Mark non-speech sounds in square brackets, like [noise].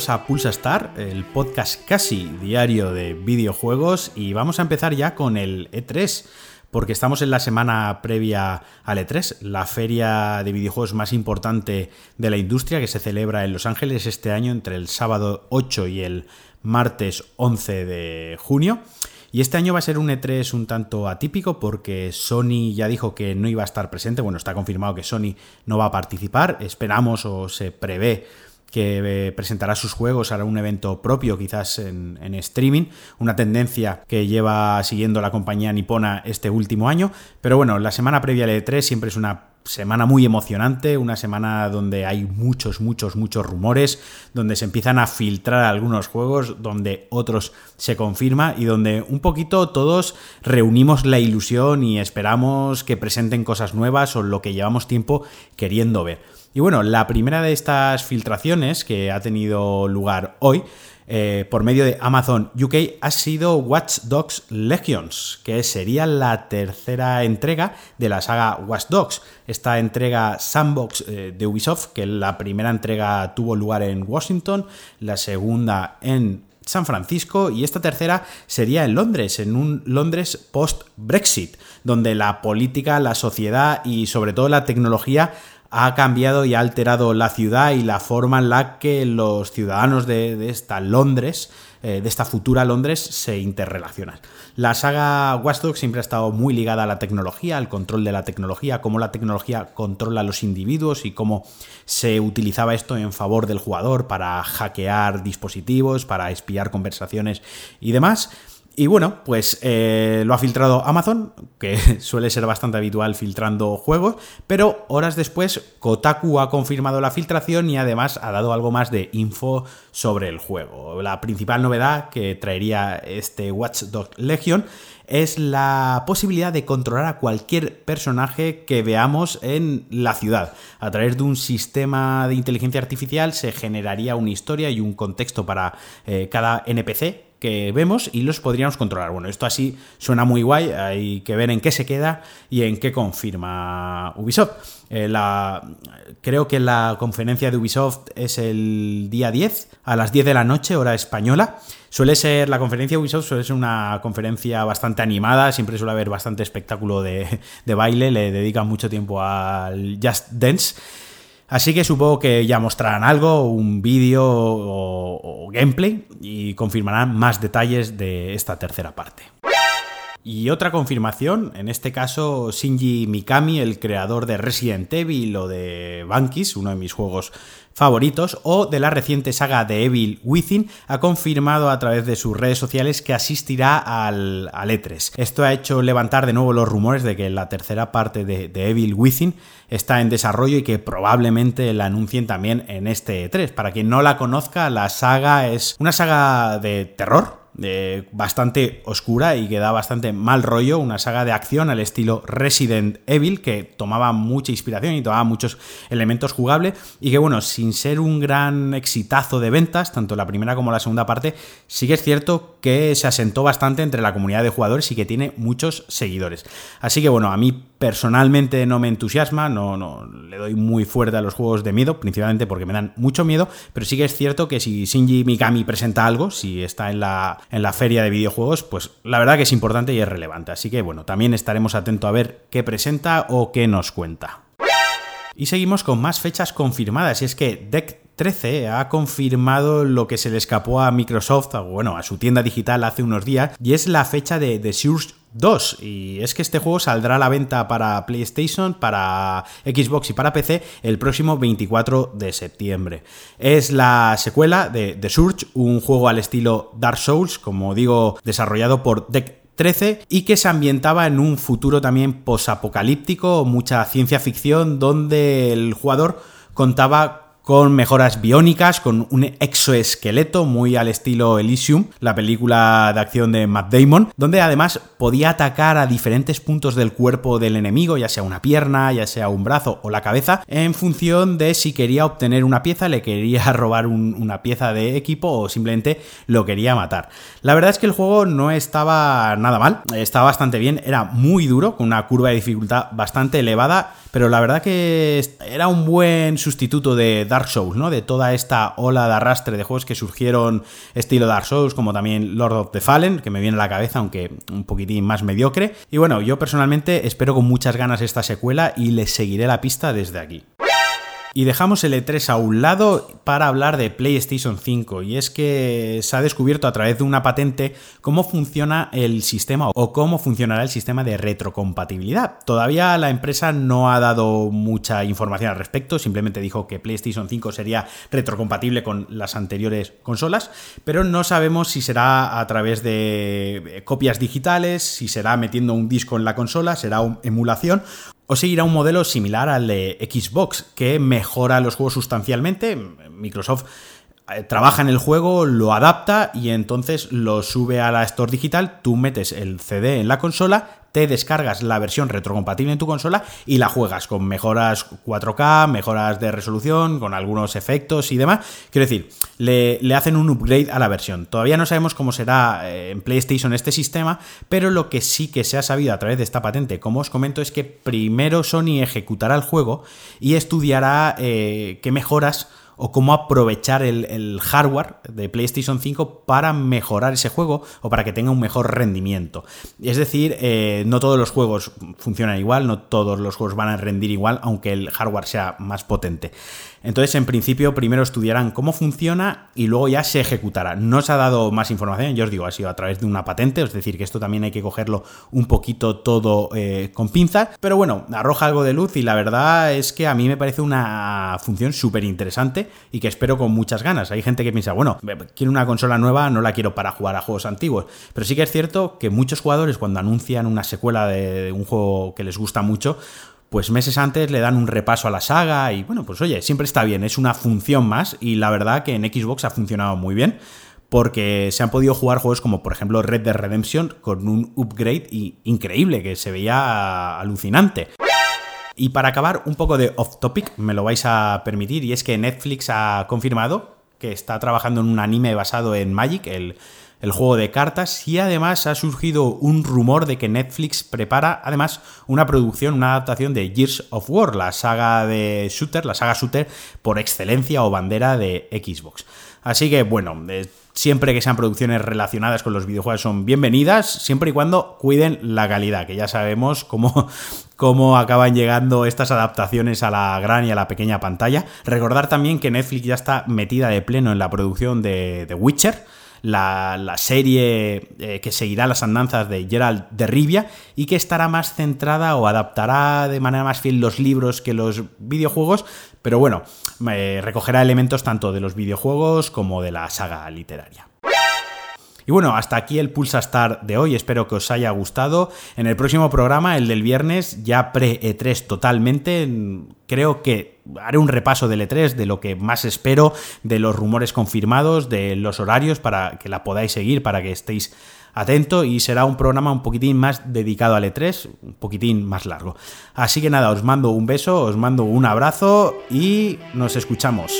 bienvenidos a Pulsa Star, el podcast casi diario de videojuegos y vamos a empezar ya con el E3 porque estamos en la semana previa al E3, la feria de videojuegos más importante de la industria que se celebra en Los Ángeles este año entre el sábado 8 y el martes 11 de junio. Y este año va a ser un E3 un tanto atípico porque Sony ya dijo que no iba a estar presente. Bueno, está confirmado que Sony no va a participar. Esperamos o se prevé que eh, presentará sus juegos, hará un evento propio quizás en, streaming, una tendencia que lleva siguiendo la compañía nipona este último año, pero bueno, la semana previa al E3 siempre es una semana muy emocionante, una semana donde hay muchos, muchos, muchos rumores, donde se empiezan a filtrar algunos juegos, donde otros se confirma y donde un poquito todos reunimos la ilusión y esperamos que presenten cosas nuevas o lo que llevamos tiempo queriendo ver. Y bueno, la primera de estas filtraciones que ha tenido lugar hoy eh, por medio de Amazon UK ha sido Watch Dogs Legions, que sería la tercera entrega de la saga Watch Dogs. Esta entrega sandbox eh, de Ubisoft, que la primera entrega tuvo lugar en Washington, la segunda en San Francisco y esta tercera sería en Londres, en un Londres post-Brexit, donde la política, la sociedad y sobre todo la tecnología ha cambiado y ha alterado la ciudad y la forma en la que los ciudadanos de, esta Londres, eh, de esta futura Londres, se interrelacionan. La saga Watch siempre ha estado muy ligada a la tecnología, al control de la tecnología, cómo la tecnología controla a los individuos y cómo se utilizaba esto en favor del jugador para hackear dispositivos, para espiar conversaciones y demás. Y bueno, pues eh, lo ha filtrado Amazon, que [laughs] suele ser bastante habitual filtrando juegos, pero horas después Kotaku ha confirmado la filtración y además ha dado algo más de info sobre el juego. La principal novedad que traería este Watch Dogs Legion es la posibilidad de controlar a cualquier personaje que veamos en la ciudad. A través de un sistema de inteligencia artificial se generaría una historia y un contexto para eh, cada NPC que vemos y los podríamos controlar. Bueno, esto así suena muy guay, hay que ver en qué se queda y en qué confirma Ubisoft. Eh, creo que la conferencia de Ubisoft es el día 10, a las 10 de la noche, hora española. Suele ser, la conferencia de Ubisoft suele ser una conferencia bastante animada, siempre suele haber bastante espectáculo de, de baile, le dedican mucho tiempo al Just Dance. Así que supongo que ya mostrarán algo, un vídeo o, gameplay y confirmarán más detalles de esta tercera parte. Y otra confirmación, en este caso Shinji Mikami, el creador de Resident Evil o de Bankis, uno de mis juegos favoritos, o de la reciente saga de Evil Within, ha confirmado a través de sus redes sociales que asistirá al, E3. Esto ha hecho levantar de nuevo los rumores de que la tercera parte de, de Evil Within está en desarrollo y que probablemente la anuncien también en este E3. Para quien no la conozca, la saga es una saga de terror, bastante oscura y que da bastante mal rollo, una saga de acción al estilo Resident Evil que tomaba mucha inspiración y tomaba muchos elementos jugables y que bueno, sin ser un gran exitazo de ventas, tanto la primera como la segunda parte, sí que es cierto que se asentó bastante entre la comunidad de jugadores y que tiene muchos seguidores. Así que bueno, a mí personalmente no me entusiasma, no, no le doy muy fuerte a los juegos de miedo, principalmente porque me dan mucho miedo, pero sí que es cierto que si Shinji Mikami presenta algo, si está en la, en la feria de videojuegos, pues la verdad que es importante y es relevante. Así que bueno, también estaremos atentos a ver qué presenta o qué nos cuenta. Y seguimos con más fechas confirmadas, y es que Deck 13 ha confirmado lo que se le escapó a Microsoft, bueno, a su tienda digital hace unos días, y es la fecha de The Surge 2. Y es que este juego saldrá a la venta para PlayStation, para Xbox y para PC el próximo 24 de septiembre. Es la secuela de The Surge, un juego al estilo Dark Souls, como digo, desarrollado por Deck 13 y que se ambientaba en un futuro también posapocalíptico, mucha ciencia ficción, donde el jugador contaba con mejoras biónicas, con un exoesqueleto muy al estilo Elysium, la película de acción de Matt Damon, donde además podía atacar a diferentes puntos del cuerpo del enemigo, ya sea una pierna, ya sea un brazo o la cabeza, en función de si quería obtener una pieza, le quería [laughs] robar una pieza de equipo o simplemente lo quería matar. La verdad es que el juego no estaba nada mal, estaba bastante bien, era muy duro, con una curva de dificultad bastante elevada, pero la verdad que era un buen sustituto de Dark Souls, ¿no? De toda esta ola de arrastre de juegos que surgieron estilo Dark Souls, como también Lord of the Fallen, que me viene a la cabeza, aunque un poquitín más mediocre. Y bueno, yo personalmente espero con muchas ganas esta secuela y les seguiré la pista desde aquí. Y dejamos el E3 a un lado para hablar de PlayStation 5. Y es que se ha descubierto a través de una patente cómo funciona el sistema o cómo funcionará el sistema de retrocompatibilidad. Todavía la empresa no ha dado mucha información al respecto, simplemente dijo que PlayStation 5 sería retrocompatible con las anteriores consolas, pero no sabemos si será a través de copias digitales, si será metiendo un disco en la consola, será emulación o seguirá un modelo similar al de Xbox, que mejora los juegos sustancialmente. Microsoft trabaja en el juego, lo adapta y entonces lo sube a la Store digital, tú metes el CD en la consola te descargas la versión retrocompatible en tu consola y la juegas con mejoras 4K, mejoras de resolución, con algunos efectos y demás. Quiero decir, le, hacen un upgrade a la versión. Todavía no sabemos cómo será eh, en PlayStation este sistema, pero lo que sí que se ha sabido a través de esta patente, como os comento, es que primero Sony ejecutará el juego y estudiará eh, qué mejoras o cómo aprovechar el, hardware de PlayStation 5 para mejorar ese juego o para que tenga un mejor rendimiento. Es decir, eh, no todos los juegos funcionan igual, no todos los juegos van a rendir igual, aunque el hardware sea más potente. Entonces, en principio, primero estudiarán cómo funciona y luego ya se ejecutará. No se ha dado más información, yo os digo, ha sido a través de una patente, es decir, que esto también hay que cogerlo un poquito todo eh, con pinzas, pero bueno, arroja algo de luz y la verdad es que a mí me parece una función súper interesante y que espero con muchas ganas. Hay gente que piensa, bueno, quiero una consola nueva, no la quiero para jugar a juegos antiguos, pero sí que es cierto que muchos jugadores cuando anuncian una secuela de un juego que les gusta mucho, pues meses antes le dan un repaso a la saga y bueno, pues oye, siempre está bien, es una función más y la verdad que en Xbox ha funcionado muy bien porque se han podido jugar juegos como por ejemplo Red Dead Redemption con un upgrade increíble que se veía alucinante. Y para acabar un poco de off topic, me lo vais a permitir, y es que Netflix ha confirmado que está trabajando en un anime basado en Magic, el el juego de cartas y además ha surgido un rumor de que Netflix prepara además una producción, una adaptación de Gears of War, la saga de shooter, la saga shooter por excelencia o bandera de Xbox. Así que bueno, eh, siempre que sean producciones relacionadas con los videojuegos son bienvenidas, siempre y cuando cuiden la calidad, que ya sabemos cómo, [laughs] cómo acaban llegando estas adaptaciones a la gran y a la pequeña pantalla. Recordar también que Netflix ya está metida de pleno en la producción de The Witcher la, serie eh, que seguirá las andanzas de Gerald de Rivia y que estará más centrada o adaptará de manera más fiel los libros que los videojuegos, pero bueno, recogerá elementos tanto de los videojuegos como de la saga literaria. Y bueno, hasta aquí el Pulsa Star de hoy, espero que os haya gustado. En el próximo programa, el del viernes, ya pre-E3 totalmente, creo que haré un repaso del E3, de lo que más espero, de los rumores confirmados, de los horarios para que la podáis seguir, para que estéis atentos y será un programa un poquitín más dedicado al E3, un poquitín más largo. Así que nada, os mando un beso, os mando un abrazo y nos escuchamos.